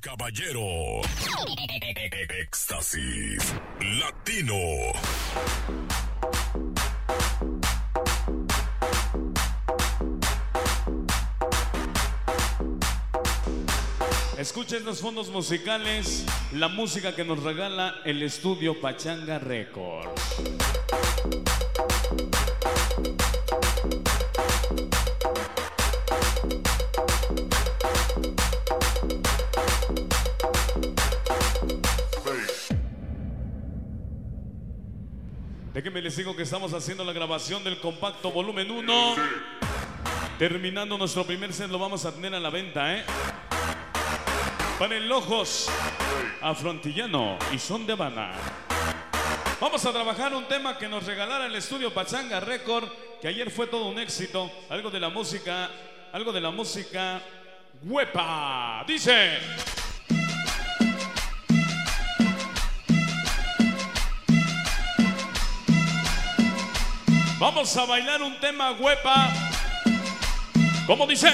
Caballero. Éxtasis. Latino. Escuchen los fondos musicales, la música que nos regala el estudio Pachanga Records. Déjenme les digo que estamos haciendo la grabación del compacto volumen 1. Terminando nuestro primer set lo vamos a tener a la venta, ¿eh? Para el Ojos, Afrontillano y Son de Habana. Vamos a trabajar un tema que nos regalara el estudio Pachanga Record, que ayer fue todo un éxito. Algo de la música, algo de la música huepa. Dice. Vamos a bailar un tema huepa. ¿Cómo dice?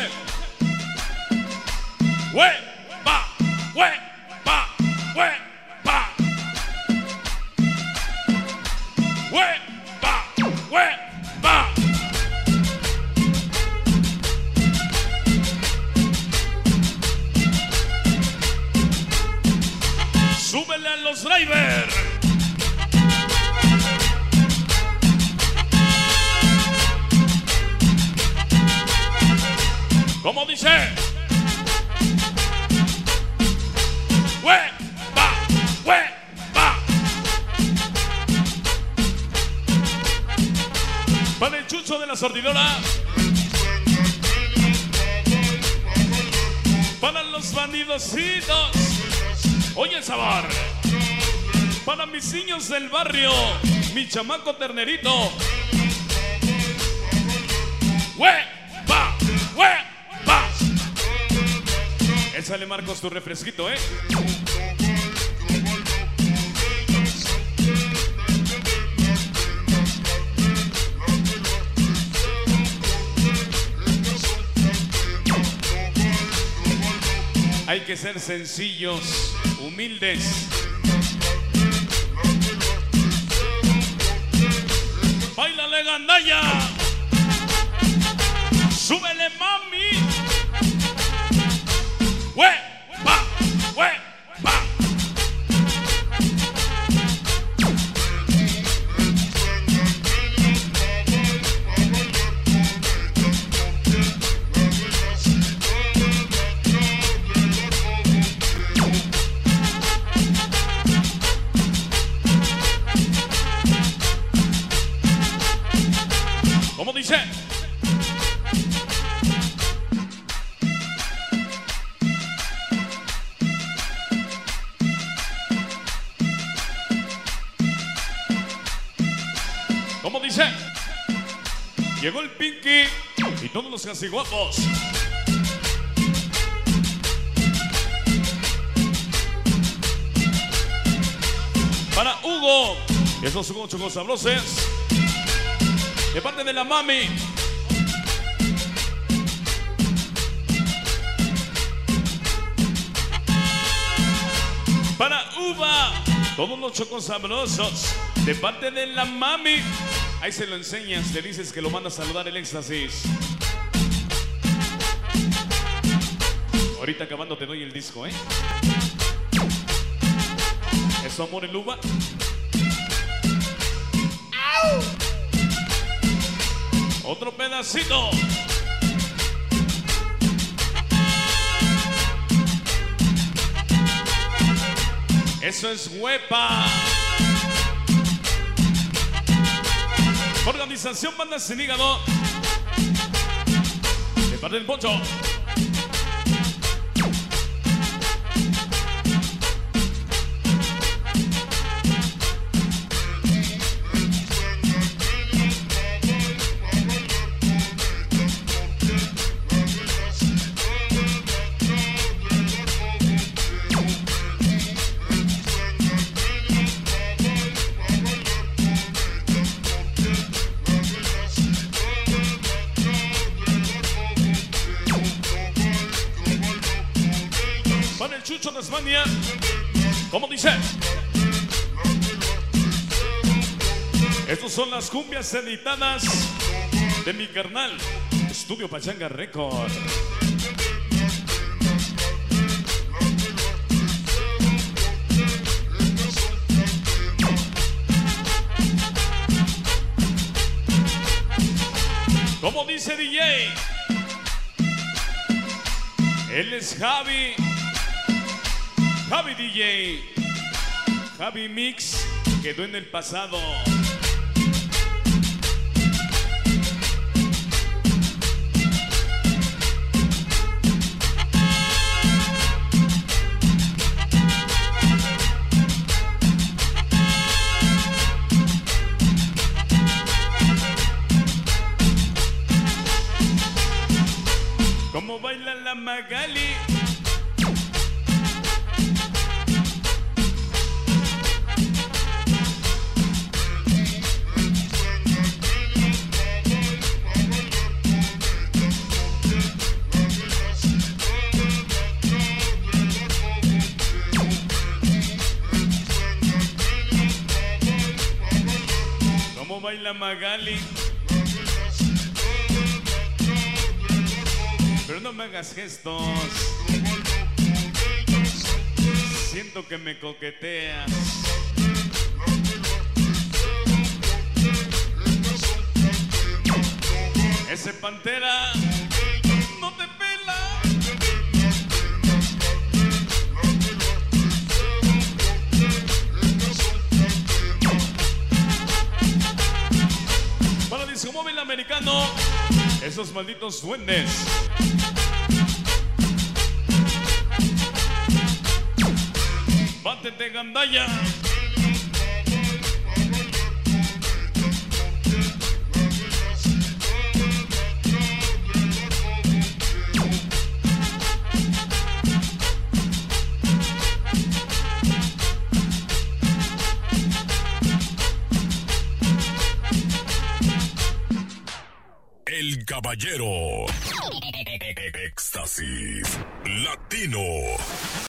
Huepa, huepa, huepa. Huepa, huepa. Súbele a los drivers. ¿Cómo dice? ¡Huepa! ¡Huepa! Para el chucho de la sordidora. Para los bandidositos. Oye el sabor. Para mis niños del barrio. Mi chamaco ternerito. ¡Huepa! ¡Huepa! Échale Marcos tu refresquito, ¿eh? Hay que ser sencillos, humildes. ¿Cómo dice? Llegó el Pinky y todos los casi guapos. Para Hugo, esos son ocho sabrosos. De parte de la mami. Para Uva, todos los chocos sabrosos. De parte de la mami. Ahí se lo enseñas, le dices que lo manda a saludar el éxtasis. Ahorita acabando te doy el disco, ¿eh? Eso, amor, el uva. Otro pedacito. Eso es huepa. Organización Banda Sin Hígado. De parte del Poncho. Chucho España. ¿Cómo dice? Estas son las cumbias editadas de mi carnal. Estudio Pachanga Record. ¿Cómo dice DJ? Él es Javi. Javi DJ. Javi Mix quedó en el pasado. Como baila la Magali. Baila Magali. Pero no me hagas gestos. Siento que me coqueteas. Ese pantera Esos malditos duendes. Bátete, gandalla. Caballero. Éxtasis. Latino.